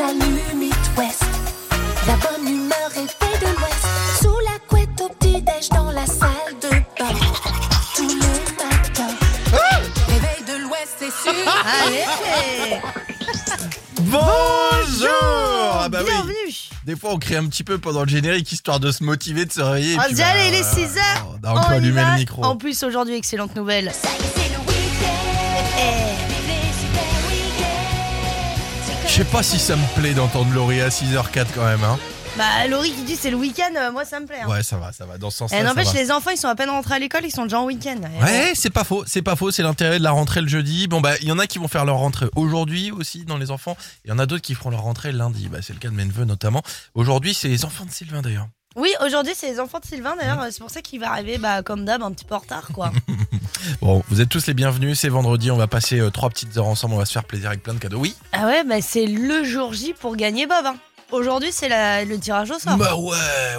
j'allume It West. La bonne humeur est faite de l'Ouest. Sous la couette au petit-déj dans la salle de bain. Tous les matins. Réveil de l'Ouest, c'est sûr. Allez Bonjour Ah bah oui Bienvenue Des fois on crie un petit peu pendant le générique histoire de se motiver, de se réveiller. On puis, dit bah, allez, il est voilà. 6 heures On a encore allumé va. le micro. En plus, aujourd'hui, excellente nouvelle. Ça y est, sais pas si ça me plaît d'entendre Laurie à 6h04 quand même. Hein. Bah, Laurie qui dit c'est le week-end, euh, moi ça me plaît. hein. Ouais, ça va, ça va. Dans ce sens-là, ça N'empêche, va. les enfants, ils sont à peine rentrés à l'école, ils sont déjà en week-end. Ouais, c'est pas faux, c'est pas faux, c'est l'intérêt de la rentrée le jeudi. Bon bah, il y en a qui vont faire leur rentrée aujourd'hui aussi dans les enfants. Il y en a d'autres qui feront leur rentrée lundi. Bah, c'est le cas de mes neveux notamment. Aujourd'hui, c'est les enfants de Sylvain d'ailleurs. Oui, aujourd'hui, c'est les enfants de Sylvain, d'ailleurs, euh, c'est pour ça qu'il va arriver, bah, comme d'hab, un petit peu en retard, quoi. Bon, vous êtes tous les bienvenus, c'est vendredi, on va passer euh, trois petites heures ensemble, on va se faire plaisir avec plein de cadeaux. Oui ah ouais, bah, c'est le jour J pour gagner Bob. hein. Aujourd'hui, c'est le tirage au sort. Bah ouais,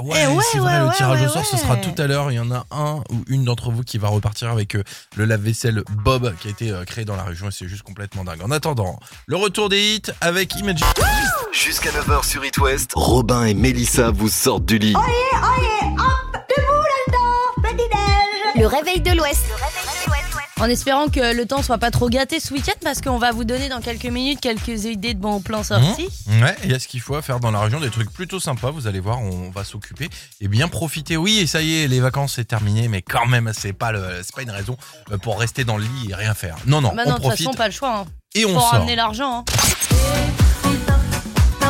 ouais, Eh ouais, c'est vrai, ouais, le tirage ouais, au sort, ce sera tout à l'heure. Il y en a un ou une d'entre vous qui va repartir avec euh, le lave-vaisselle Bob qui a été euh, créé dans la région et c'est juste complètement dingue. En attendant, le retour des hits avec Imagine. Jusqu'à 9h sur It West, Robin et Mélissa vous sortent du lit. Le réveil de l'Ouest. En espérant que le temps soit pas trop gâté ce week-end, parce qu'on va vous donner dans quelques minutes quelques idées de bons plans sortis. Ouais, il y a ce qu'il faut à faire dans la région, des trucs plutôt sympas, vous allez voir, on va s'occuper et bien profiter. Oui, et ça y est, les vacances c'est terminé, mais quand même, c'est pas le, c'est pas une raison euh, pour rester dans le lit et rien faire. Non, non, Bah on non, de toute profite façon, pas le choix. Hein. et on sort. ramener l'argent. hein.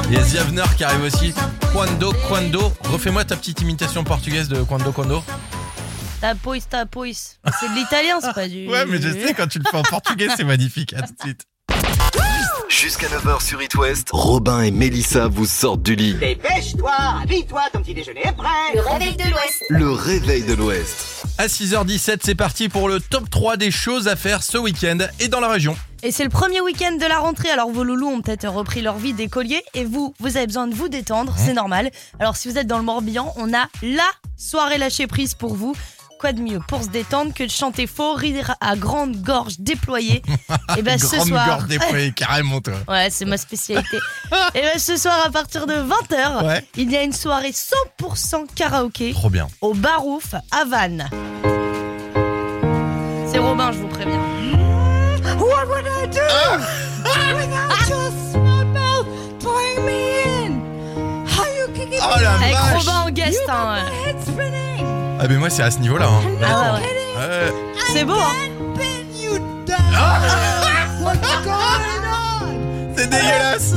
Il y a Ziavner qui arrive aussi. Quando, quando. Refais-moi ta petite imitation portugaise de quando, quando. Tapois, tapois. C'est de l'italien, c'est pas du. Ouais, mais je sais, quand tu le fais en portugais, c'est magnifique. À tout de suite. Jusqu'à 9h sur It West, Robin et Mélissa vous sortent du lit. Dépêche-toi, habille-toi, ton petit déjeuner est prêt. Le réveil de l'Ouest. Le réveil de l'Ouest. À 6h17, c'est parti pour le top 3 des choses à faire ce week-end et dans la région. Et c'est le premier week-end de la rentrée, alors vos loulous ont peut-être repris leur vie d'écolier et vous, vous avez besoin de vous détendre, c'est normal. Alors si vous êtes dans le Morbihan, on a la soirée lâcher prise pour vous. Quoi de mieux pour se détendre que de chanter faux, rire à grande gorge déployée Et ben ce Grande soir. gorge déployée, carrément, toi. Ouais, c'est ma spécialité. et ben ce soir à partir de 20h, Ouais. il y a une soirée 100% karaoké Trop bien. au Barouf à Vannes. C'est Robin, je vous préviens. What would I do? Without your smart mouth pouring me in? How you kicking Oh la Avec vache Robin en guest, hein, ouais. my head spinning? Ah, mais moi, c'est à ce niveau-là. Hein. Ah ouais, ouais. Ouais. C'est beau, hein. Ah. C'est dégueulasse.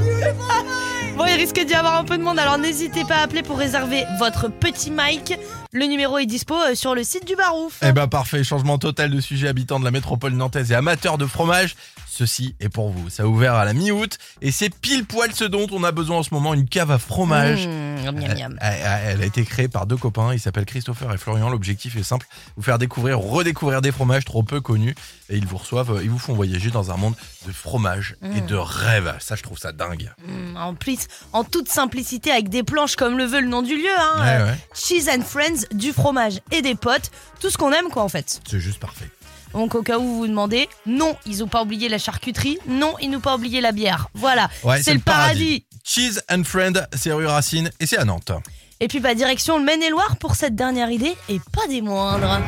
Bon, il risque d'y avoir un peu de monde, alors n'hésitez pas à appeler pour réserver votre petit mic. Le numéro est dispo euh, sur le site du Barouf. Eh ben parfait, changement total de sujet habitant de la métropole nantaise et amateur de fromage. Ceci est pour vous. Ça a ouvert à la mi-août et c'est pile poil ce dont on a besoin en ce moment, une cave à fromage. Mmh, miam, miam. Elle, elle a été créée par deux copains, ils s'appellent Christopher et Florian. L'objectif est simple, vous faire découvrir, redécouvrir des fromages trop peu connus et ils vous reçoivent, ils vous font voyager dans un monde de fromage et de rêve. Ça, je trouve ça dingue. Mmh, en plus, en toute simplicité, avec des planches comme le veut le nom du lieu. Hein, Ouais, euh, ouais. Cheese and Friends, du fromage et des potes. Tout ce qu'on aime, quoi, en fait. C'est juste parfait. Donc, au cas où vous vous demandez, non, ils ont pas oublié la charcuterie. Non, ils n'ont pas oublié la bière. Voilà, Ouais, c'est le paradis. Cheese and Friend, c'est rue Racine et c'est à Nantes. Et puis, bah, direction le Maine-et-Loire pour cette dernière idée, et pas des moindres.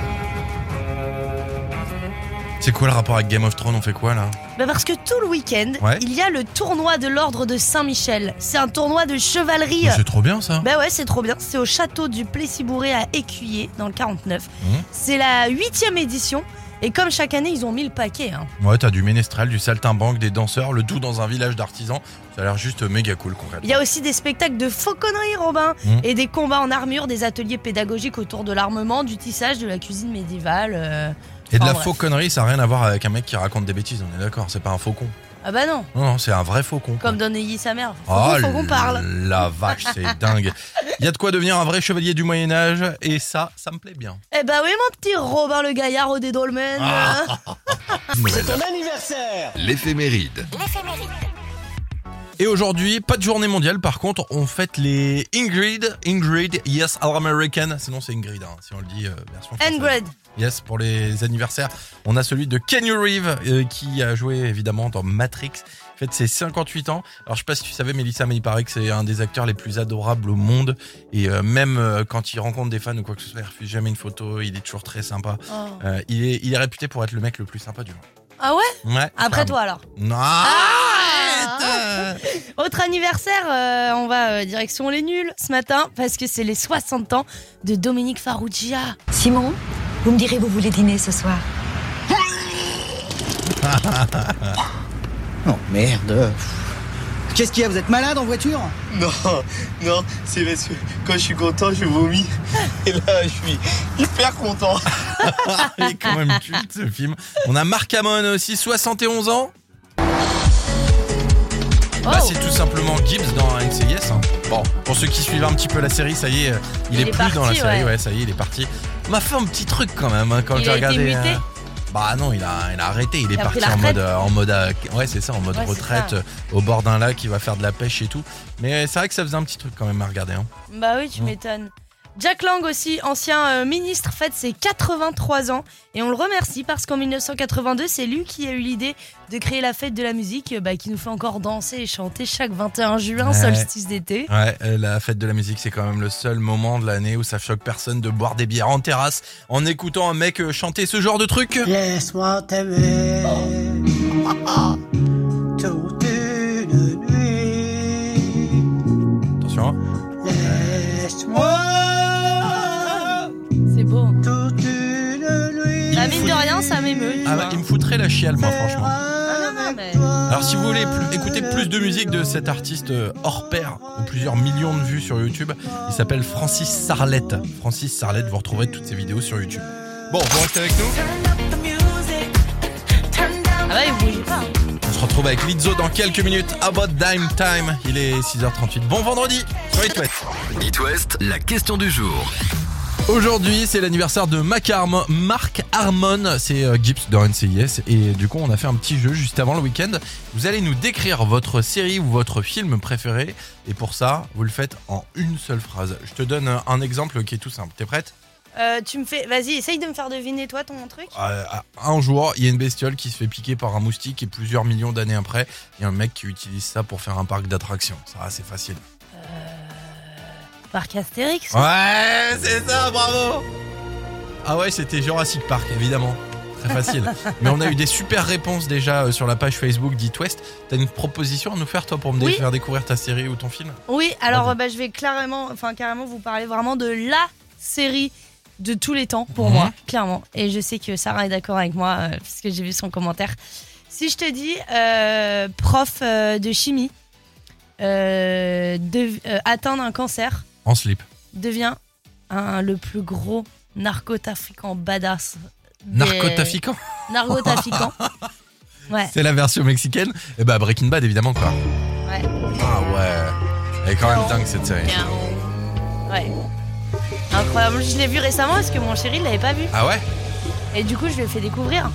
C'est quoi le rapport avec Game of Thrones? On fait quoi là? Bah parce que tout le week-end, Ouais. il y a le tournoi de l'ordre de Saint-Michel. C'est un tournoi de chevalerie. C'est trop bien ça. Bah ouais, c'est trop bien. C'est au château du Plessis-Bourré à Écuyer, dans le 49. Mhm. C'est la huitième édition. Et comme chaque année, ils ont mis le paquet. hein. Ouais, t'as du ménestrel, du saltimbanque, des danseurs, le tout dans un village d'artisans. Ça a l'air juste méga cool concrètement. Il y a aussi des spectacles de fauconnerie, Robin, Mhm. et des combats en armure, des ateliers pédagogiques autour de l'armement, du tissage, de la cuisine médiévale. euh. Et de la bref. fauconnerie, ça n'a rien à voir avec un mec qui raconte des bêtises, on est d'accord, c'est pas un faucon. Ah bah non, Non, non, c'est un vrai faucon. quoi. comme donne Neuilly sa mère. Faut, Oh faut qu'on parle. la vache, c'est dingue. Il y a de quoi devenir un vrai chevalier du Moyen-Âge, et ça, ça me plaît bien. Eh bah oui, mon petit Robin le Gaillard au des Dolmen. Ah. Nouvelle. anniversaire. L'éphéméride. Et aujourd'hui, pas de journée mondiale, par contre, on fête les Ingrid. Ingrid, yes, All American. Sinon, c'est Ingrid, hein, si on le dit euh, version française. Ingrid. Yes, pour les anniversaires, on a celui de Kenny Reeves euh, qui a joué évidemment dans Matrix. En fait, c'est 58 ans. Alors, je sais pas si tu savais, Mélissa, mais il paraît que c'est un des acteurs les plus adorables au monde. Et euh, même euh, quand il rencontre des fans ou quoi que ce soit, il refuse jamais une photo. Il est toujours très sympa. Oh. Euh, il, est, il est réputé pour être le mec le plus sympa du monde. Ah ouais? Ouais. Après toi alors. Non, Ah Autre anniversaire, euh, on va euh, direction les nuls ce matin parce que c'est les 60 ans de Dominique Farrugia. Simon, vous me direz vous voulez dîner ce soir Oh merde. Qu'est-ce qu'il y a Vous êtes malade en voiture? Non, non, c'est parce que quand je suis content, je vomis. Et là, je suis hyper content. Il est quand même culte ce film. On a Marc Hamon aussi, 71 ans. Bah, Oh. c'est tout simplement Gibbs dans NCIS. hein. Bon, pour ceux qui suivent un petit peu la série, ça y est, euh, il, Il est, est plus dans la série. ouais. Ouais. ça y est, il est parti. M'a fait un petit truc quand même hein, quand j'ai a été regardé. muté Bah non, il a, il a arrêté. Il est Il parti en mode, euh, en mode, euh, ouais, c'est ça, en mode Ouais, retraite euh, au bord d'un lac. Il va faire de la pêche et tout. Mais c'est vrai que ça faisait un petit truc quand même à regarder. Hein. Bah oui, tu Mm. m'étonnes. Jack Lang aussi, ancien euh, ministre, fête ses 83 ans et on le remercie parce qu'en 1982, c'est lui qui a eu l'idée de créer la fête de la musique euh, bah, qui nous fait encore danser et chanter chaque 21 juin, Ouais. solstice d'été. Ouais, euh, la fête de la musique, c'est quand même le seul moment de l'année où ça choque personne de boire des bières en terrasse en écoutant un mec chanter ce genre de truc. Laisse-moi t'aimer toute Ah bah, il me foutrait la chiale, moi, franchement. Ah Alors, si vous voulez plus- écouter plus de musique de cet artiste euh, hors pair, ou plusieurs millions de vues sur YouTube, il s'appelle Francis Sarlette. Francis Sarlette, vous retrouverez toutes ses vidéos sur YouTube. Bon, vous restez avec nous Ah bah, il bouge pas. On se retrouve avec Lizzo dans quelques minutes. About Dime Time. Il est 6h38. Bon vendredi sur It West. It West, la question du jour. Aujourd'hui, c'est l'anniversaire de Mac Harmon- Mark Harmon, c'est euh, Gibbs dans NCIS et du coup, on a fait un petit jeu juste avant le week-end. Vous allez nous décrire votre série ou votre film préféré et pour ça, vous le faites en une seule phrase. Je te donne un exemple qui est tout simple. T'es prête? Euh, tu me fais. Vas-y, essaye de me faire deviner, toi, ton truc. Euh, Un jour, il y a une bestiole qui se fait piquer par un moustique et plusieurs millions d'années après, il y a un mec qui utilise ça pour faire un parc d'attractions. Ça, c'est facile. Parc Astérix. Ouais, c'est ça, bravo Ah ouais, c'était Jurassic Park, évidemment. Très facile. Mais on a eu des super réponses déjà euh, sur la page Facebook d'It West. T'as une proposition à nous faire, toi, pour me Oui. faire découvrir ta série ou ton film? Oui, alors euh, bah, je vais clairement, enfin carrément vous parler vraiment de la série de tous les temps pour Mhm. moi, clairement. Et je sais que Sarah est d'accord avec moi euh, puisque j'ai vu son commentaire. Si je te dis euh, prof euh, de chimie de- atteint d'un cancer, En slip. devient un, le plus gros narcotrafiquant badass. des- Narcotrafiquant Narcotrafiquant. ouais, C'est la version mexicaine Et bah, Breaking Bad, évidemment, quoi. ouais. Ah ouais. Elle est quand même dingue, cette série. Ouais. Incroyable. Je l'ai vu récemment parce que mon chéri ne l'avait pas vu. Ah ouais? Et du coup, je lui ai fait découvrir.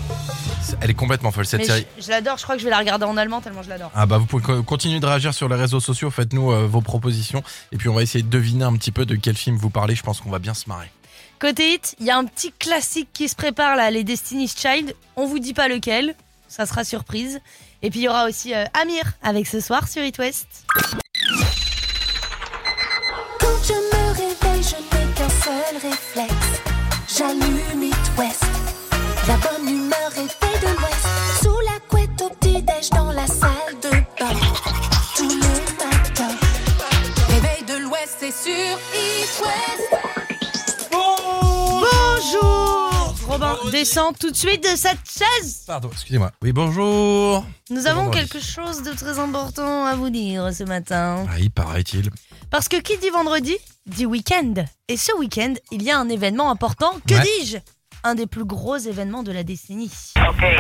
Elle est complètement folle, cette Mais série. je, je l'adore, je crois que je vais la regarder en allemand tellement je l'adore. Ah bah vous pouvez co- continuer de réagir sur les réseaux sociaux, faites-nous euh, vos propositions et puis on va essayer de deviner un petit peu de quel film vous parlez, je pense qu'on va bien se marrer. Côté hit, il y a un petit classique qui se prépare là, les Destiny's Child. On vous dit pas lequel, ça sera surprise. Et puis il y aura aussi euh, Amir avec ce soir sur It West. Quand je me réveille, je n'ai qu'un seul réflexe. J'allume dans la salle de bain. Tous les matins. Réveil de l'Ouest, c'est sur It West. Bonjour Robin, descends tout de suite de cette chaise Pardon, excusez-moi. Oui, bonjour. Nous avons vendredi. quelque chose de très important à vous dire ce matin. Ah, il paraît-il. Parce que qui dit vendredi dit week-end. Et ce week-end, il y a un événement important. Que Ouais. dis-je? Un des plus gros événements de la décennie. Okay,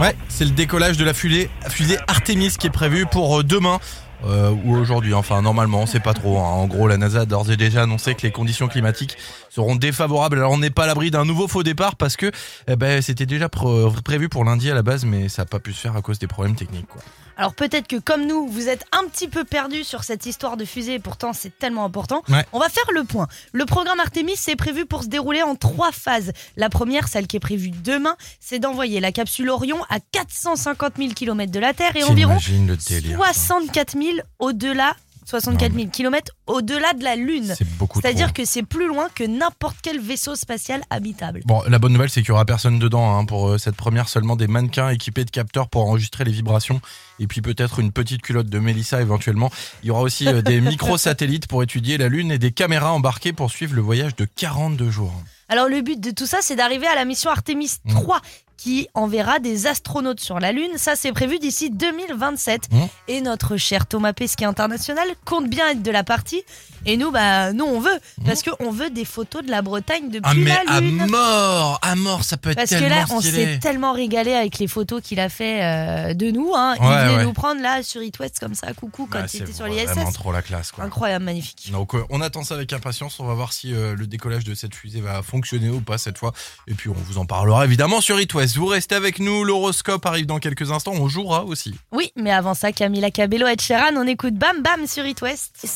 Ouais, c'est le décollage de la fusée, fusée Artemis qui est prévu pour euh, demain. euh, ou aujourd'hui, enfin normalement, on sait pas trop. hein. En gros, la NASA a d'ores et déjà annoncé que les conditions climatiques seront défavorables. Alors on n'est pas à l'abri d'un nouveau faux départ parce que eh ben, c'était déjà pr- prévu pour lundi à la base, mais ça n'a pas pu se faire à cause des problèmes techniques. Quoi. Alors peut-être que comme nous, vous êtes un petit peu perdus sur cette histoire de fusée, et pourtant c'est tellement important. Ouais. On va faire le point. Le programme Artemis c'est prévu pour se dérouler en trois phases. La première, celle qui est prévue demain, c'est d'envoyer la capsule Orion à 450 000 km de la Terre et environ T'imagines le délire. ça. 64 000 au-delà, 64 000 km au-delà de la Lune. C'est beaucoup. C'est-à-dire que c'est plus loin que n'importe quel vaisseau spatial habitable. Bon, la bonne nouvelle, c'est qu'il y aura personne dedans hein, pour euh, cette première, seulement des mannequins équipés de capteurs pour enregistrer les vibrations et puis peut-être une petite culotte de Mélissa éventuellement. Il y aura aussi euh, des microsatellites pour étudier la Lune et des caméras embarquées pour suivre le voyage de 42 jours. Alors le but de tout ça, c'est d'arriver à la mission Artemis Mm. 3 qui enverra des astronautes sur la Lune. Ça, c'est prévu d'ici 2027. Mm. Et notre cher Thomas Pesquet International compte bien être de la partie. Et nous, bah, nous, on veut. Parce qu'on veut des photos de la Bretagne depuis. Ah mais la à Lune. mort, à mort, ça peut être Parce que tellement là, on s'est tellement régalé avec les photos qu'il a fait euh, de nous. Hein. Il Ouais, venait ouais. nous prendre là sur It West comme ça, coucou, quand Bah, il c'est était sur vraiment l'ISS. trop la classe quoi. Incroyable, magnifique. Donc euh, on attend ça avec impatience, on va voir si euh, le décollage de cette fusée va fonctionner ou pas cette fois. Et puis on vous en parlera évidemment sur It West. Vous restez avec nous, l'horoscope arrive dans quelques instants, on jouera aussi. Oui, mais avant ça, Camila Cabello et Sheeran, on écoute Bam Bam sur It West.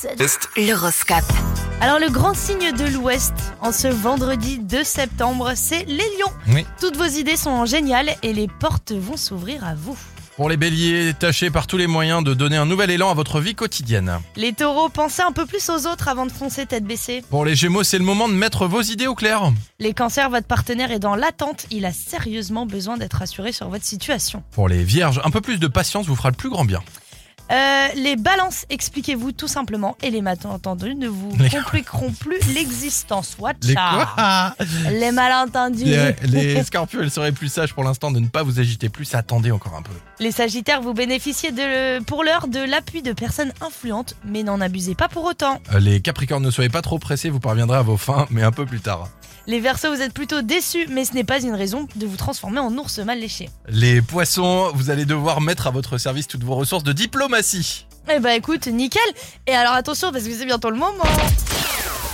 L'horoscope? Alors le grand signe de l'Ouest en ce vendredi 2 septembre, c'est les lions. Oui. Toutes vos idées sont géniales et les portes vont s'ouvrir à vous. Pour les béliers, tâchez par tous les moyens de donner un nouvel élan à votre vie quotidienne. Les taureaux, pensez un peu plus aux autres avant de foncer tête baissée. Pour les gémeaux, c'est le moment de mettre vos idées au clair. Les cancers, votre partenaire est dans l'attente, il a sérieusement besoin d'être rassuré sur votre situation. Pour les vierges, un peu plus de patience vous fera le plus grand bien. Euh, les balances, expliquez-vous tout simplement et les malentendus ne vous compliqueront plus l'existence. Watcha. Les quoi Les malentendus. les, les scorpions, seraient plus sages pour l'instant de ne pas vous agiter plus. Attendez encore un peu. Les Sagittaires, vous bénéficiez de, pour l'heure de l'appui de personnes influentes, mais n'en abusez pas pour autant. Euh, Les capricornes, ne soyez pas trop pressés, vous parviendrez à vos fins, mais un peu plus tard. Les Verseaux, vous êtes plutôt déçus, mais ce n'est pas une raison de vous transformer en ours mal léché. Les poissons, vous allez devoir mettre à votre service toutes vos ressources de diplomatie. Eh bah écoute, nickel. Et alors attention, parce que c'est bientôt le moment.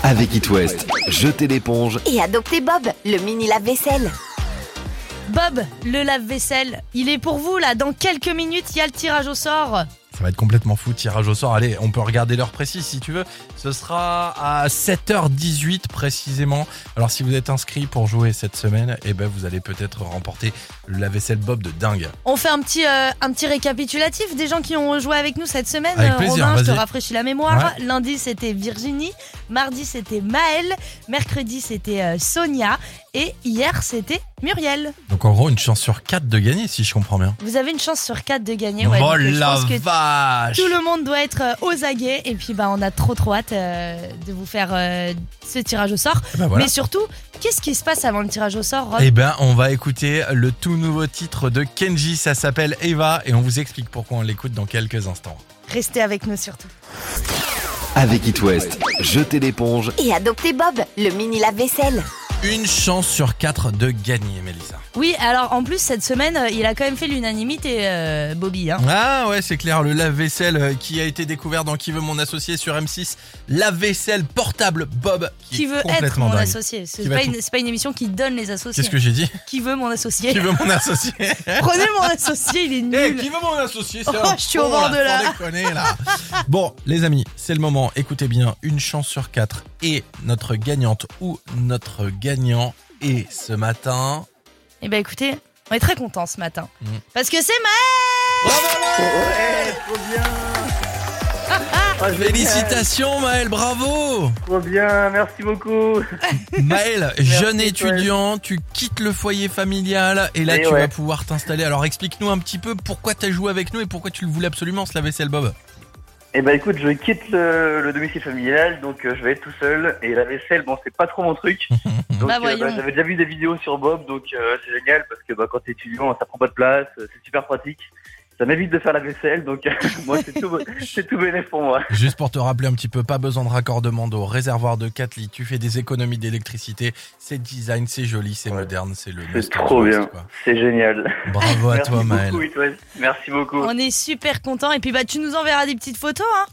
Avec It West, jetez l'éponge Et adoptez Bob, le mini lave-vaisselle. Bob, le lave-vaisselle, il est pour vous là. Dans quelques minutes, il y a le tirage au sort. Ça va être complètement fou, tirage au sort. Allez, on peut regarder l'heure précise si tu veux. Ce sera à 7h18 précisément. Alors si vous êtes inscrit pour jouer cette semaine, eh ben vous allez peut-être remporter le lave-vaisselle Bob de dingue. On fait un petit, euh, un petit récapitulatif des gens qui ont joué avec nous cette semaine. Avec plaisir, Romain, je te rafraîchis la mémoire. Lundi, c'était Virginie. Mardi, c'était Maëlle. Mercredi, c'était euh, Sonia. Et hier, c'était Muriel. Donc en gros, une chance sur 4 de gagner si je comprends bien. Vous avez une chance sur quatre de gagner. Ouais, oh donc, je la pense que vache tout le monde doit être euh, aux aguets. Et puis, bah, on a trop, trop hâte euh, de vous faire euh, ce tirage au sort. Eh ben voilà. Mais surtout, qu'est-ce qui se passe avant le tirage au sort, Rob? Eh ben, on va écouter le tout nouveau titre de Kenji, ça s'appelle Eva, et on vous explique pourquoi on l'écoute dans quelques instants. Restez avec nous surtout. Avec It West, jetez l'éponge Et adoptez Bob, le mini lave-vaisselle. Une chance sur 4 de gagner, Mélissa. Oui, alors en plus, cette semaine, euh, il a quand même fait l'unanimité, euh, Bobby. Hein. Ah ouais, c'est clair, le lave-vaisselle euh, qui a été découvert dans Qui veut mon associé sur M6, lave-vaisselle portable Bob, qui, veut être mon dingue. associé C'est pas, être- pas une émission qui donne les associés. Qu'est-ce que j'ai dit Qui veut mon associé Qui veut mon associé Prenez mon associé, il est Eh, nul. qui veut mon associé Oh, je suis au con, bord de là. là. Bon, les amis, c'est le moment. Écoutez bien, une chance sur 4 et notre gagnante ou notre gagnant est ce matin. Eh ben écoutez, on est très contents ce matin. Mm. Parce que c'est Maël Ouais, trop bien. Ah. Félicitations Maël, bravo Trop bien, merci beaucoup. Maël, jeune étudiant, tu quittes le foyer familial et là Et tu ouais. vas pouvoir t'installer. Alors explique-nous un petit peu pourquoi tu as joué avec nous et pourquoi tu le voulais absolument ce lave-vaisselle Bob. Eh ben écoute, je quitte le, le domicile familial, donc euh, je vais être tout seul. Et la vaisselle, bon, c'est pas trop mon truc. Donc Bah, euh, voyons. bah, j'avais déjà vu des vidéos sur Bob, donc euh, c'est génial parce que bah, quand t'es étudiant, ça prend pas de place, euh, c'est super pratique. Ça m'évite de faire la vaisselle, donc moi c'est tout, c'est tout bénéf pour moi. Juste pour te rappeler un petit peu, pas besoin de raccordement d'eau, réservoir de 4 litres, tu fais des économies d'électricité, c'est design, c'est joli, c'est Ouais. moderne, c'est le C'est trop bien, c'est génial. Bravo à Merci toi Maël. beaucoup. Merci beaucoup. On est super contents. Et puis bah tu nous enverras des petites photos. Hein.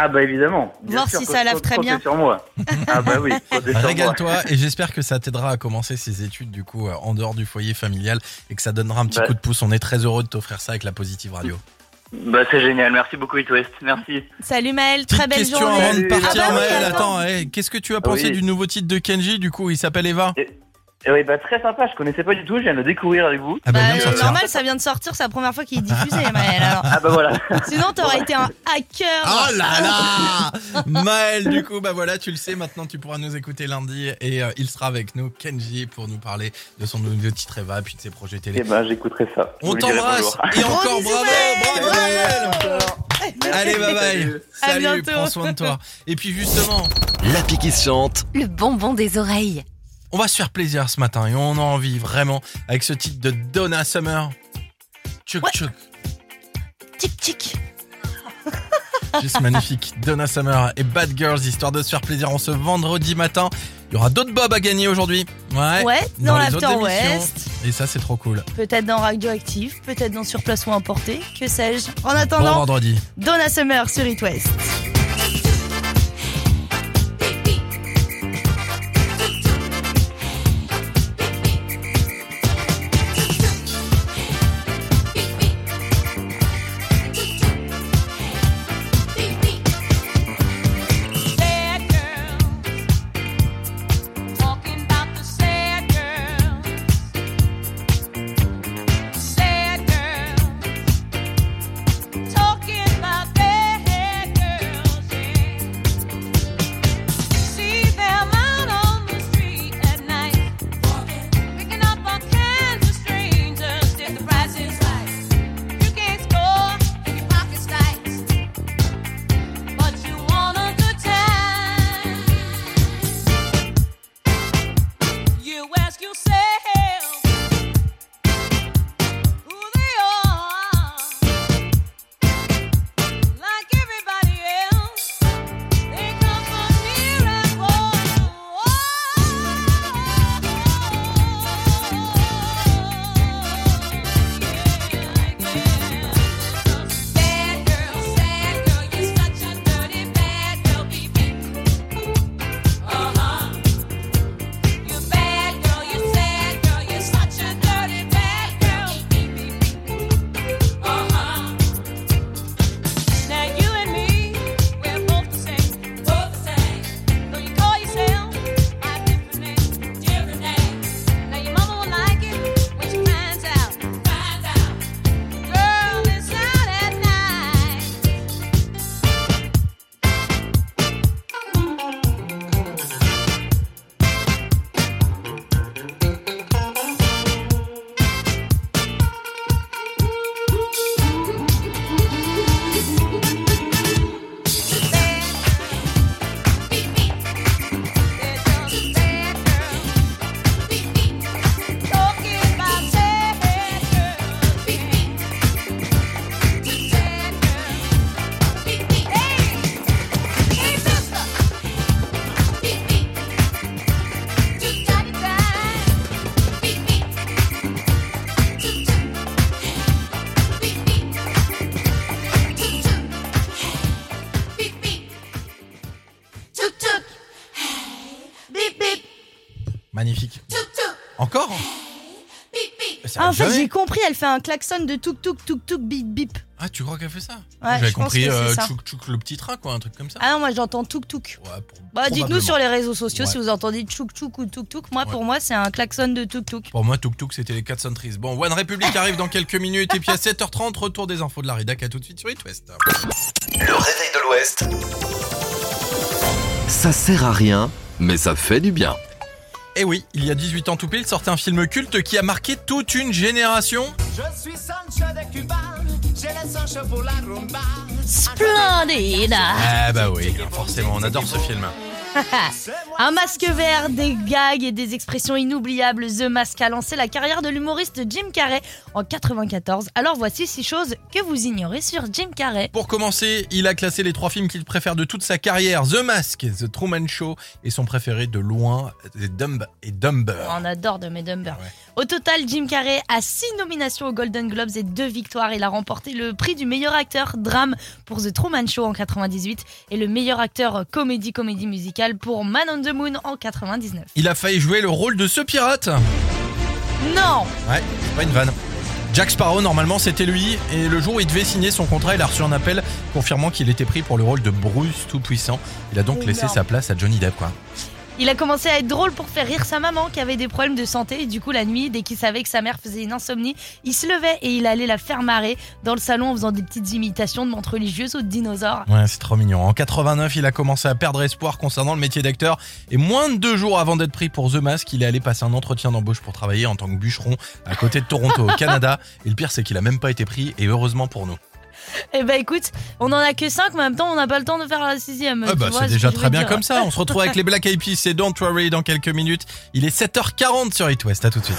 Ah bah évidemment. Bien Voir sûr, si ça lave très bien. sur moi. Ah bah oui. Régale-toi et j'espère que ça t'aidera à commencer ces études du coup euh, en dehors du foyer familial et que ça donnera un petit Ouais. coup de pouce. On est très heureux de t'offrir ça avec la Positive Radio. Bah c'est génial, merci beaucoup It West, merci. Salut Maël, Petite très belle question journée. avant de partir, Ah bah oui, Maël. attends. Attends, eh, qu'est-ce que tu as pensé Oui. du nouveau titre de Kenji Du coup, il s'appelle Eva? Et oui, bah très sympa, je connaissais pas du tout, je viens de le découvrir avec vous. Ah bah, Bah, viens de euh, sortir. normal, ça vient de sortir, c'est la première fois qu'il est diffusé, Maël. Alors. Ah bah voilà. Sinon, t'aurais été un hacker. Oh là là Maël, du coup, bah voilà, tu le sais, maintenant tu pourras nous écouter lundi et euh, il sera avec nous, Kenji, pour nous parler de son nouveau titre Eva, puis de ses projets télé. Et bah j'écouterai ça. Je On vous dirai t'embrasse bonjour. et encore bisous, bravo, Maël. bravo Maël Allez, bye bye Salut. À Salut, bientôt. prends soin de toi. Et puis justement, L'appli qui se chante. Le bonbon des oreilles. On va se faire plaisir ce matin et on a envie vraiment avec ce titre de Donna Summer. Tchouk Ouais. tchouk. Tic tic. Juste magnifique. Donna Summer et Bad Girls, histoire de se faire plaisir en ce vendredi matin. Il y aura d'autres bobs à gagner aujourd'hui. Ouais. Ouais, dans autres l'After. West. Et ça, c'est trop cool. Peut-être dans Radioactive, peut-être dans Surplace ou Importé, que sais-je. En Bon attendant, vendredi. Donna Summer sur It West. J'ai compris, elle fait un klaxon de touk touk touk touk bip bip. Ah, tu crois qu'elle fait ça Ouais, J'avais compris euh, tchouk tchouk le petit train, quoi, un truc comme ça. Ah non, moi j'entends touk touk. Ouais, pour- Bah, dites-nous sur les réseaux sociaux Ouais. si vous entendez tchouk tchouk ou touk touk. Moi, Ouais. pour moi, c'est un klaxon de touk touk. Pour moi, Tuk Tuk, c'était les 4 centristes. Bon, One Republic arrive dans quelques minutes. Et puis à 7h30, retour des infos de la rédac. À tout de suite sur It West. Le réveil de l'Ouest. Ça sert à rien, mais ça fait du bien. Et oui, il y a 18 ans tout pile, sortait un film culte qui a marqué toute une génération. Je suis Sancho de Cuba, j'ai Sancho pour la rumba. Splendide Ah bah oui, forcément, on adore ce film. Un masque vert, des gags et des expressions inoubliables. The Mask a lancé la carrière de l'humoriste Jim Carrey en 94. Alors voici six choses que vous ignorez sur Jim Carrey. Pour commencer, il a classé les trois films qu'il préfère de toute sa carrière The Mask, The Truman Show et son préféré de loin, The Dumb et Dumber. On adore de Dumber. Ouais. Au total, Jim Carrey a six nominations aux Golden Globes et deux victoires. Il a remporté le prix du meilleur acteur drame pour The Truman Show en 98 et le meilleur acteur comédie comédie pour Man on the Moon en 99. Il a failli jouer le rôle de ce pirate. Non Ouais, c'est pas une vanne. Jack Sparrow, normalement, c'était lui. Et le jour où il devait signer son contrat, il a reçu un appel confirmant qu'il était pris pour le rôle de Bruce Tout-Puissant. Il a donc laissé sa place à Johnny Depp, quoi. Il a commencé à être drôle pour faire rire sa maman qui avait des problèmes de santé. Et du coup, la nuit, dès qu'il savait que sa mère faisait une insomnie, il se levait et il allait la faire marrer dans le salon en faisant des petites imitations de montres religieuses ou de dinosaures. Ouais, c'est trop mignon. En 89, il a commencé à perdre espoir concernant le métier d'acteur. Et moins de deux jours avant d'être pris pour The Mask, il est allé passer un entretien d'embauche pour travailler en tant que bûcheron à côté de Toronto, au Canada. Et le pire, c'est qu'il a même pas été pris. Et heureusement pour nous. Eh ben écoute, on en a que 5, mais en même temps, on n'a pas le temps de faire la sixième. Ah bah, vois c'est ce déjà que je très veux bien dire. comme ça. On se retrouve avec les Black Eyed Peas et Don't Worry dans quelques minutes. Il est 7h40 sur It West. À tout de suite.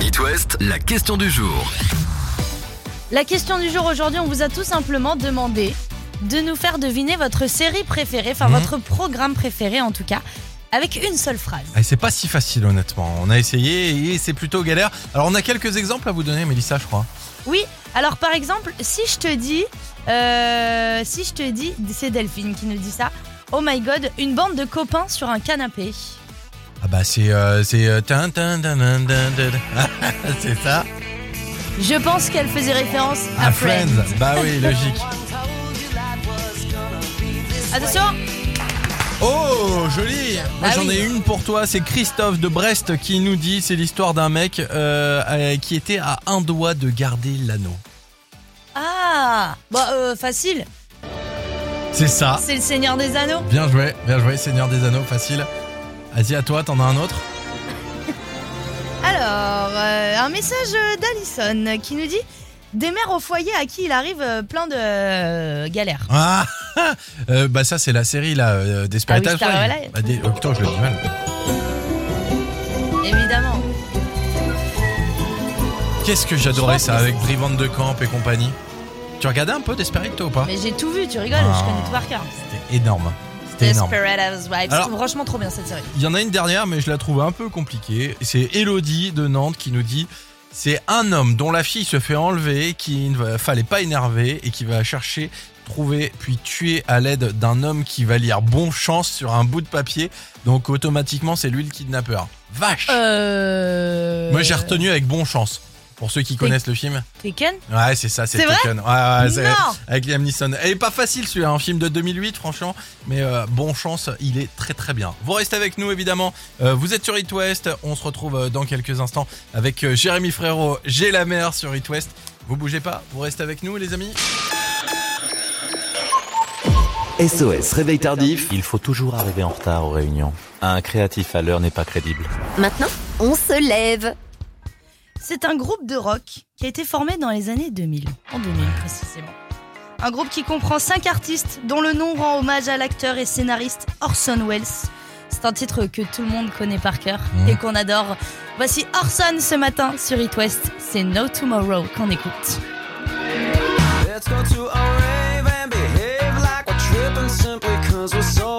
It West, la question du jour. La question du jour aujourd'hui, on vous a tout simplement demandé de nous faire deviner votre série préférée, enfin Mhm. votre programme préféré en tout cas, avec une seule phrase. Et c'est pas si facile honnêtement. On a essayé et c'est plutôt galère. Alors on a quelques exemples à vous donner, Mélissa, je crois. Oui, alors par exemple, si je te dis, euh, si je te dis, c'est Delphine qui nous dit ça. Oh my god, une bande de copains sur un canapé. Ah bah c'est euh, c'est euh, tin, tin, tin, tin, tin, tin. c'est ça. Je pense qu'elle faisait référence à, À Friends. Friends. Bah oui, logique. Attention, Oh, joli Moi Ah j'en oui. ai une pour toi, c'est Christophe de Brest qui nous dit, c'est l'histoire d'un mec euh, euh, qui était à un doigt de garder l'anneau. ah, bah euh, facile. C'est ça. C'est le Seigneur des Anneaux. Bien joué, bien joué, Seigneur des Anneaux, facile. Vas-y, à toi, t'en as un autre Alors, euh, un message d'Alison qui nous dit des mères au foyer à qui il arrive euh, plein de euh, galères. Ah Euh, Bah ça c'est la série là, euh, Desperate Ah oui, Star Housewives. Bah, des- oh, putain, je le dis mal. Évidemment. Qu'est-ce que j'adorais ça avec Brivante de Camp et compagnie. Tu regardais un peu Desperate toi ou pas? Mais j'ai tout vu, tu rigoles, je connais tout par cœur. C'était énorme. C'était énorme. Desperate Housewives. Alors- franchement trop bien cette série. Il y en a une dernière, mais je la trouve un peu compliquée. C'est Elodie de Nantes qui nous dit c'est un homme dont la fille se fait enlever, qu'il ne fallait pas énerver et qui va chercher, trouver, puis tuer à l'aide d'un homme qui va lire bon chance sur un bout de papier. Donc automatiquement, c'est lui le kidnappeur. Vache Euh... Moi, j'ai retenu avec bon chance. Pour ceux qui connaissent le film. Taken Ouais, c'est ça, c'est C'est vrai Taken. Ouais, ouais, Non avec Liam Neeson. Elle est pas facile celui-là, un film de 2008 franchement, mais euh, bon chance, il est très très bien. Vous restez avec nous évidemment. Euh, vous êtes sur It West, on se retrouve euh, dans quelques instants avec Jérémy Frérot, J'ai la mer sur It West. Vous bougez pas, vous restez avec nous les amis. SOS Réveil Tardif. Il faut toujours arriver en retard aux réunions. Un créatif à l'heure n'est pas crédible. Maintenant, on se lève. C'est un groupe de rock qui a été formé dans les années 2000. En 2000 précisément. Un groupe qui comprend 5 artistes dont le nom rend hommage à l'acteur et scénariste Orson Welles. C'est un titre que tout le monde connaît par cœur et qu'on adore. Voici Orson ce matin sur It West. C'est No Tomorrow qu'on écoute. Let's go to a rave and behave like we're tripping simply cause we're so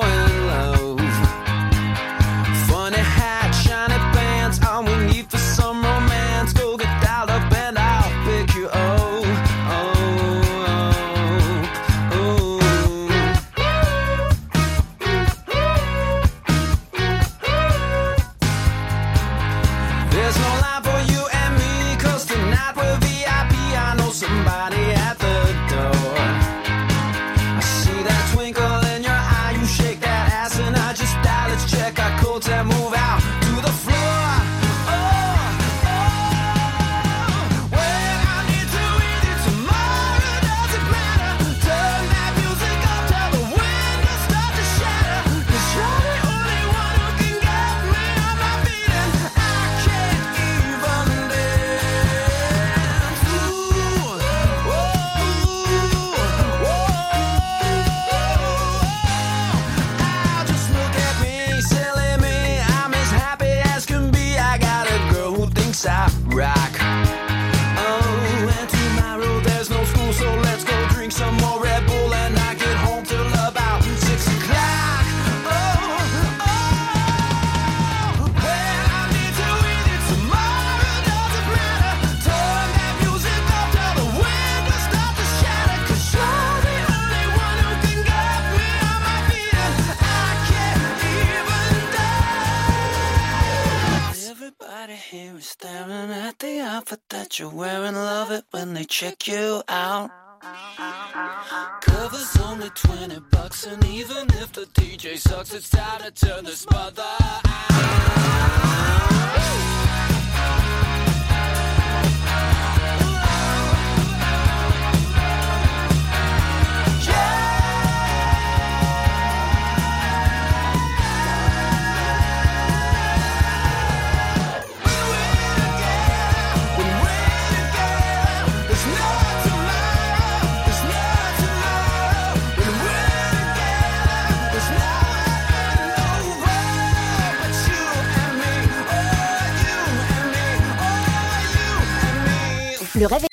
that you're wearing. Love it when they check you out. Covers only 20 bucks, and even if the DJ sucks, it's time to turn this mother Le réveil.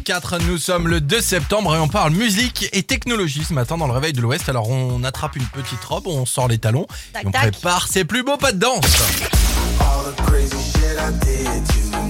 8h04, nous sommes le 2 septembre et on parle musique et technologie ce matin dans le réveil de l'Ouest. Alors on attrape une petite robe, on sort les talons Tac, et on tac. prépare ses plus beaux pas de danse.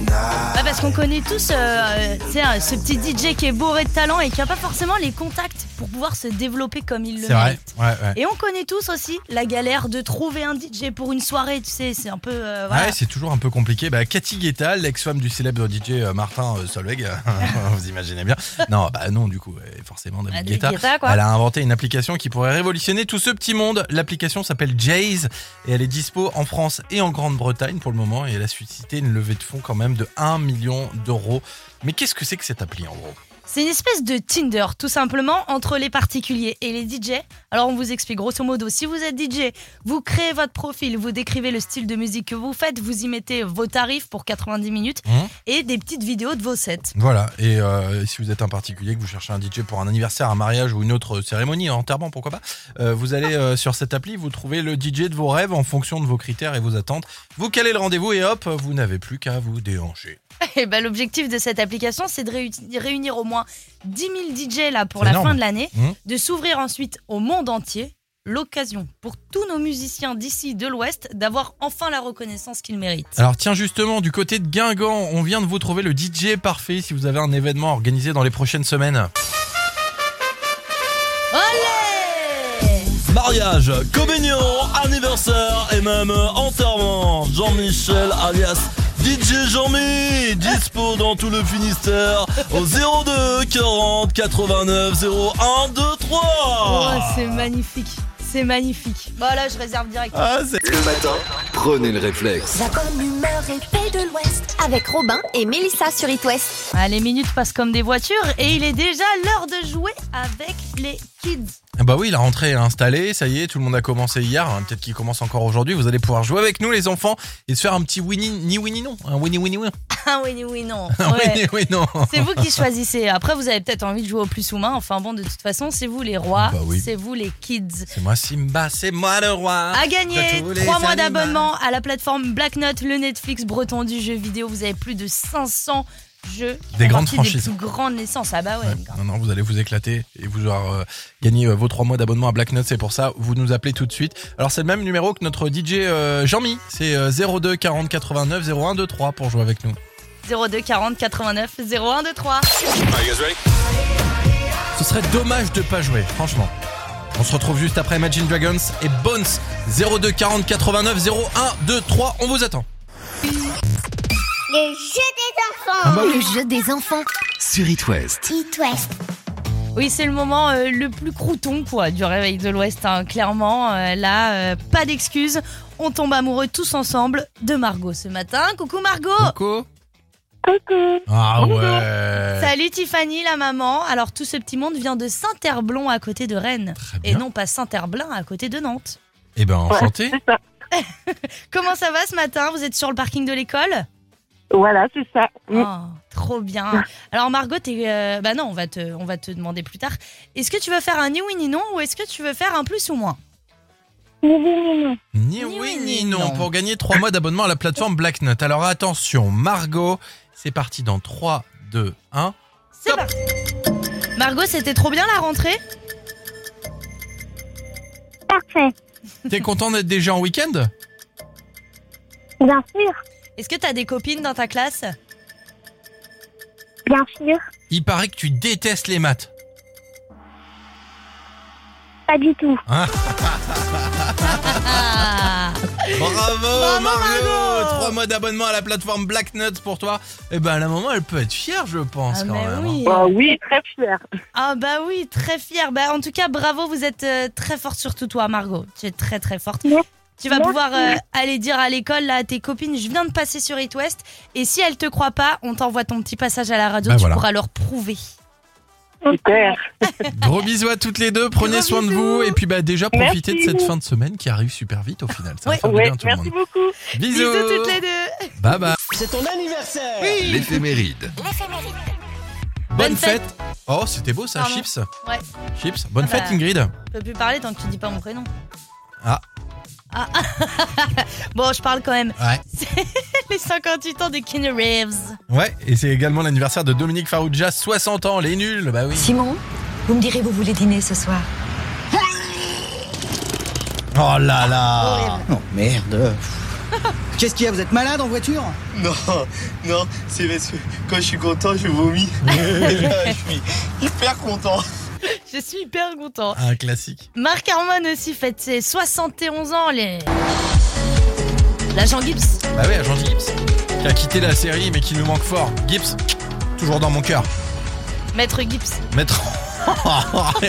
Ouais, parce qu'on connaît tous euh, euh, euh, ce petit DJ qui est bourré de talent et qui n'a pas forcément les contacts pour pouvoir se développer comme il le vrai, mérite. ouais, ouais. Et on connaît tous aussi la galère de trouver un DJ pour une soirée, tu sais, c'est un peu... euh, voilà. Ouais, c'est toujours un peu compliqué. Bah, Cathy Guetta, l'ex-femme du célèbre DJ Martin Solveig, vous imaginez bien. Non, bah non, du coup, forcément, David Ah, Guetta. Elle a inventé une application qui pourrait révolutionner tout ce petit monde. L'application s'appelle Jaze et elle est dispo en France et en Grande-Bretagne pour le moment et elle a suscité une levée de fonds quand même de 1 million d'euros. Mais qu'est-ce que c'est que cette appli en gros? C'est une espèce de Tinder, tout simplement, entre les particuliers et les DJ. Alors, on vous explique grosso modo, si vous êtes DJ, vous créez votre profil, vous décrivez le style de musique que vous faites, vous y mettez vos tarifs pour 90 minutes Hein et des petites vidéos de vos sets. Voilà, et euh, si vous êtes un particulier, que vous cherchez un DJ pour un anniversaire, un mariage ou une autre cérémonie, un enterrement, pourquoi pas, euh, vous allez euh, sur cette appli, vous trouvez le DJ de vos rêves en fonction de vos critères et vos attentes. Vous calez le rendez-vous et hop, vous n'avez plus qu'à vous déhancher. Et ben, l'objectif de cette application, c'est de réu- réunir au moins 10 000 DJ là pour la énorme. fin de l'année, Mhm. de s'ouvrir ensuite au monde entier. L'occasion pour tous nos musiciens d'ici, de l'Ouest, d'avoir enfin la reconnaissance qu'ils méritent. Alors tiens justement, du côté de Guingamp, on vient de vous trouver le DJ parfait si vous avez un événement organisé dans les prochaines semaines. Allez Mariage, communion, anniversaire et même enterrement. Jean-Michel alias DJ Jean-Mi, dispo dans tout le Finistère au 02 40 89 01 23. Oh, c'est magnifique, c'est magnifique. Bah là, je réserve direct. Le matin, prenez le réflexe. La bonne humeur est faite de l'Ouest. Avec Robin et Mélissa sur It West. Ah, les minutes passent comme des voitures et il est déjà l'heure de jouer avec les kids. Ah Bah oui, la rentrée est installée, ça y est, tout le monde a commencé hier, hein, peut-être qu'il commence encore aujourd'hui. Vous allez pouvoir jouer avec nous les enfants et se faire un petit winnie ni winnie non, un winnie winnie oui. Ah oui, oui, non. Un Ouais. winnie non. C'est vous qui choisissez. Après, vous avez peut-être envie de jouer au plus ou moins. Enfin bon, de toute façon, c'est vous les rois, Bah oui. c'est vous les kids. C'est moi Simba, c'est moi le roi. À gagner de tous les 3 mois d'abonnement à la plateforme Black Note, le Netflix breton du jeu vidéo. Vous avez plus de 500 jeux. Des grandes franchises. Des plus grandes naissances. Ah bah ouais. Non, non, vous allez vous éclater et vous aurez euh, gagné euh, vos trois mois d'abonnement à Black Note. C'est pour ça, vous nous appelez tout de suite. Alors, c'est le même numéro que notre DJ euh, Jean-Mi. C'est euh, 02 40 89 01 23 pour jouer avec nous. 02 40 89 01 23. Ce serait dommage de pas jouer, franchement. On se retrouve juste après Imagine Dragons et Bones 02 40 89 01 23. On vous attend. Le jeu des enfants. Ah bah oui. Le jeu des enfants. Sur It West. It West. Oui, c'est le moment euh, le plus crouton quoi, du réveil de l'Ouest. hein. Clairement, euh, là, euh, pas d'excuses. On tombe amoureux tous ensemble de Margot ce matin. Coucou Margot Coucou Ah ouais Salut Tiffany, la maman. Alors, tout ce petit monde vient de Saint-Herblon à côté de Rennes. Et non pas Saint-Herblain à côté de Nantes. Eh ben, enchanté. Comment ça va ce matin? Vous êtes sur le parking de l'école? Voilà, c'est ça. Oh, trop bien. Alors Margot, t'es, euh, bah non, on va te, on va te demander plus tard. Est-ce que tu veux faire un ni oui ni non ou est-ce que tu veux faire un plus ou moins? Ni oui ni non pour gagner 3 mois d'abonnement à la plateforme Black Note. Alors attention, Margot, c'est parti dans 3, 2, 1. C'est parti. Margot, c'était trop bien la rentrée? Parfait. T'es content d'être déjà en week-end? Bien sûr. Est-ce que t'as des copines dans ta classe? Bien sûr. Il paraît que tu détestes les maths. Pas du tout. Hein? Ah. Bravo, Margot, Trois mois d'abonnement à la plateforme Black Nuts pour toi. Eh ben la maman elle peut être fière je pense Ah, quand mais même. oui. Bah oui, très fier. Ah bah oui, très fière. Bah, en tout cas, bravo, vous êtes euh, très forte, surtout toi, Margot. Tu es très très forte. Tu vas Merci. pouvoir euh, aller dire à l'école, là, à tes copines, je viens de passer sur It West. Et si elles te croient pas, on t'envoie ton petit passage à la radio, Bah tu voilà. pourras leur prouver. Super. Gros bisous à toutes les deux, prenez Gros soin de vous et puis bah déjà profitez Merci. de cette fin de semaine qui arrive super vite au final. Ça va Ouais. faire du Ouais, bien tout le merci monde. beaucoup. Bisous. Bisous toutes les deux. Bye bye. C'est ton anniversaire L'éphéméride. Bonne, fête. fête. Oh c'était beau ça, Pardon. Chips. Ouais, Chips. Bonne Ah bah. fête Ingrid. je peux plus parler tant que tu dis pas mon prénom. Ah. Ah. bon, je parle quand même. Ouais. C'est les 58 ans de Kenny Reeves. Ouais, et c'est également l'anniversaire de Dominique Farrugia, 60 ans, les nuls, bah oui. Simon, vous me direz vous voulez dîner ce soir Oh là là Oh merde. Qu'est-ce qu'il y a Vous êtes malade en voiture? Non, non, c'est parce que quand je suis content, je vomis. Et là, je suis hyper content. Je suis hyper content. Un classique. Marc Harmon aussi fête ses 71 ans. Les... L'agent Gibbs. Bah oui, agent Gibbs, qui a quitté la série mais qui nous manque fort. Gibbs, toujours dans mon cœur. Maître Gibbs. Maître.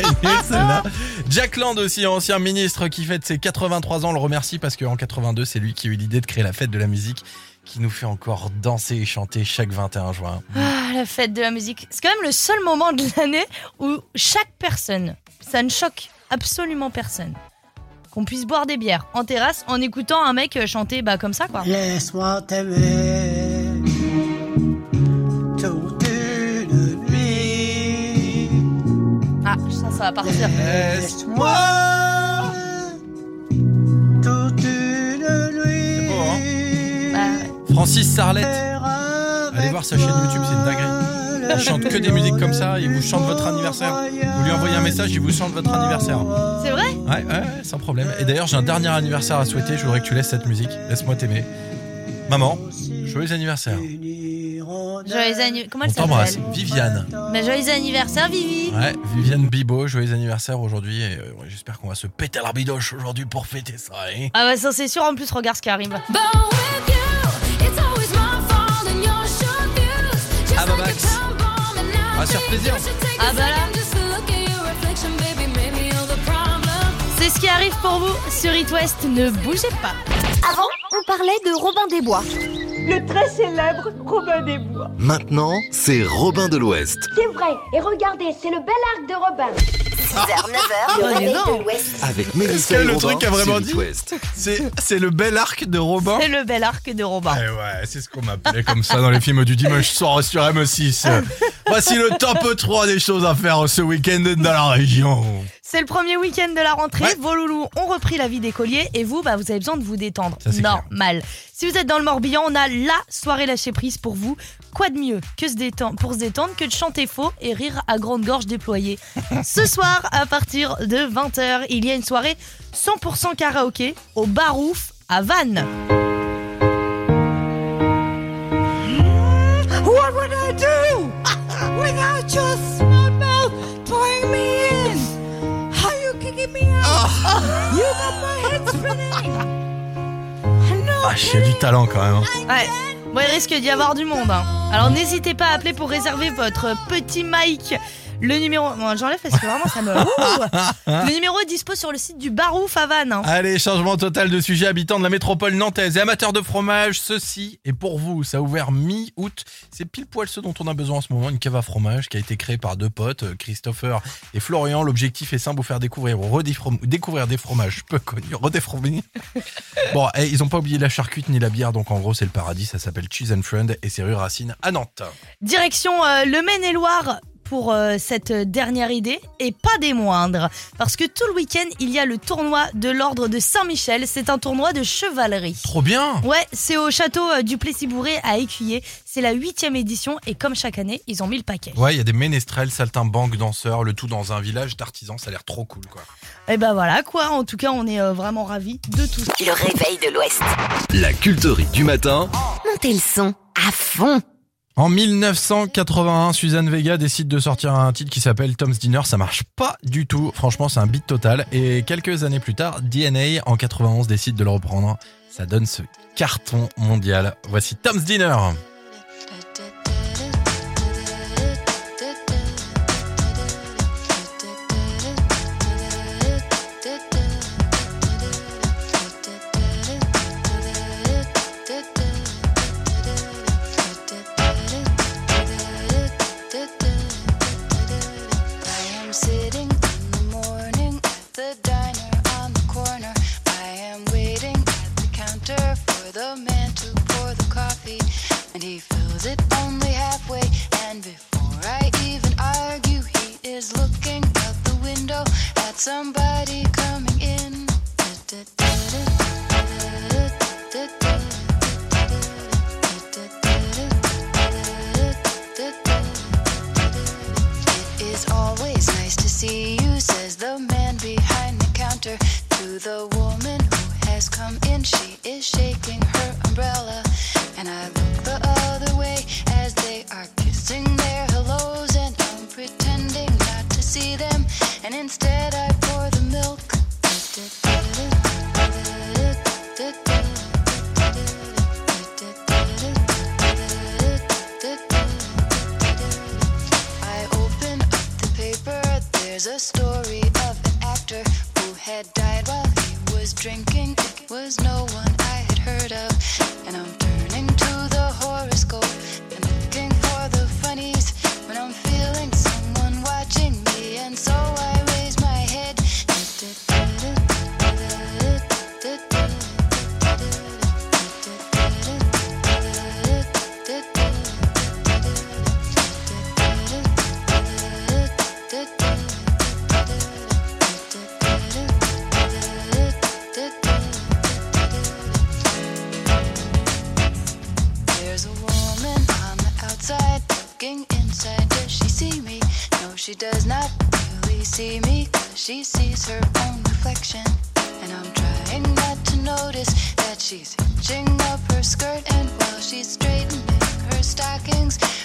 Jack Land aussi, ancien ministre qui fête ses 83 ans, on le remercie parce qu'en 82, c'est lui qui a eu l'idée de créer la fête de la musique qui nous fait encore danser et chanter chaque 21 juin. Ah, la fête de la musique. C'est quand même le seul moment de l'année où chaque personne, ça ne choque absolument personne, qu'on puisse boire des bières en terrasse en écoutant un mec chanter bah, comme ça quoi. Laisse-moi t'aimer toute une nuit. Ah, ça, ça va partir. Laisse-moi toute Francis Sarlette, allez voir sa chaîne YouTube, c'est une dinguerie. Il chante que des musiques comme ça, il vous chante votre anniversaire. Vous lui envoyez un message, il vous chante votre anniversaire. C'est vrai? Ouais, ouais, ouais, sans problème. Et d'ailleurs, j'ai un dernier anniversaire à souhaiter. Je voudrais que tu laisses cette musique. Laisse-moi t'aimer. Maman, joyeux anniversaire. Joyeux anniversaire. Comment elle t'embrasse. s'appelle Viviane. Mais joyeux anniversaire, Vivi. Ouais, Viviane Bibo, joyeux anniversaire aujourd'hui. Et euh, j'espère qu'on va se péter la bidoche aujourd'hui pour fêter ça. hein. Ah bah ça c'est sûr, en plus regarde ce qui arrive. Ah Ah, plaisir. Ah bah là. C'est ce qui arrive pour vous sur It West, ne bougez pas. Avant, on parlait de Robin des Bois. Le très célèbre Robin des Bois. Maintenant, c'est Robin de l'Ouest. C'est vrai. Et regardez, c'est le bel arc de Robin. 6h, 9h, le Oh, réveil non. de l'Ouest. Avec Mélissa et le Robin truc a vraiment dit. C'est, c'est le bel arc de Robin. C'est le bel arc de Robin. Eh ouais, c'est ce qu'on m'appelait comme ça dans les films du dimanche soir sur M6. Voici le top 3 des choses à faire ce week-end dans la région. C'est le premier week-end de la rentrée. Ouais. Vos loulous ont repris la vie d'écolier et vous, bah, vous avez besoin de vous détendre. Ça, c'est Normal. Si vous êtes dans le Morbihan, on a la soirée lâcher prise pour vous. Quoi de mieux que se détendre, pour se détendre que de chanter faux et rire à grande gorge déployée. Ce soir, à partir de 20h, il y a une soirée 100% karaoké au Barouf à Vannes. What would I do without your smart mouth pouring me in? How you kicking me out? You got my head spinning. Ah, il y a du talent quand même. hein. Ouais. Bon, il risque d'y avoir du monde. hein. Alors n'hésitez pas à appeler pour réserver votre petit Mike. Le numéro. Bon, j'enlève parce que vraiment ça me. Ouh le numéro est dispo sur le site du Barouf à Vannes. hein. Allez, changement total de sujet. Habitants de la métropole nantaise et amateurs de fromage, ceci est pour vous. Ça a ouvert mi-août. C'est pile poil ce dont on a besoin en ce moment. Une cave à fromage qui a été créée par deux potes, euh, Christopher et Florian. L'objectif est simple, vous faire découvrir, redéfrom- découvrir des fromages peu connus, redéfromés. Bon, eh, ils ont pas oublié la charcute ni la bière, donc en gros c'est le paradis. Ça s'appelle Cheese and Friend et c'est rue Racine à Nantes. Direction euh, le Maine-et-Loire pour euh, cette dernière idée et pas des moindres. Parce que tout le week-end, il y a le tournoi de l'ordre de Saint-Michel. C'est un tournoi de chevalerie. Trop bien Ouais, c'est au château euh, du Plessis-Bourré à Écuyer. C'est la huitième édition et comme chaque année, ils ont mis le paquet. Ouais, il y a des ménestrels, saltimbanques, danseurs, le tout dans un village d'artisans, ça a l'air trop cool quoi. Et ben voilà quoi, en tout cas, on est euh, vraiment ravis de tout ça. Le réveil de l'Ouest. La culterie du matin. Montez le son à fond. En 1981, Suzanne Vega décide de sortir un titre qui s'appelle Tom's Dinner. Ça marche pas du tout. Franchement, c'est un beat total. Et quelques années plus tard, DNA en 91 décide de le reprendre. Ça donne ce carton mondial. Voici Tom's Dinner.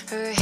Her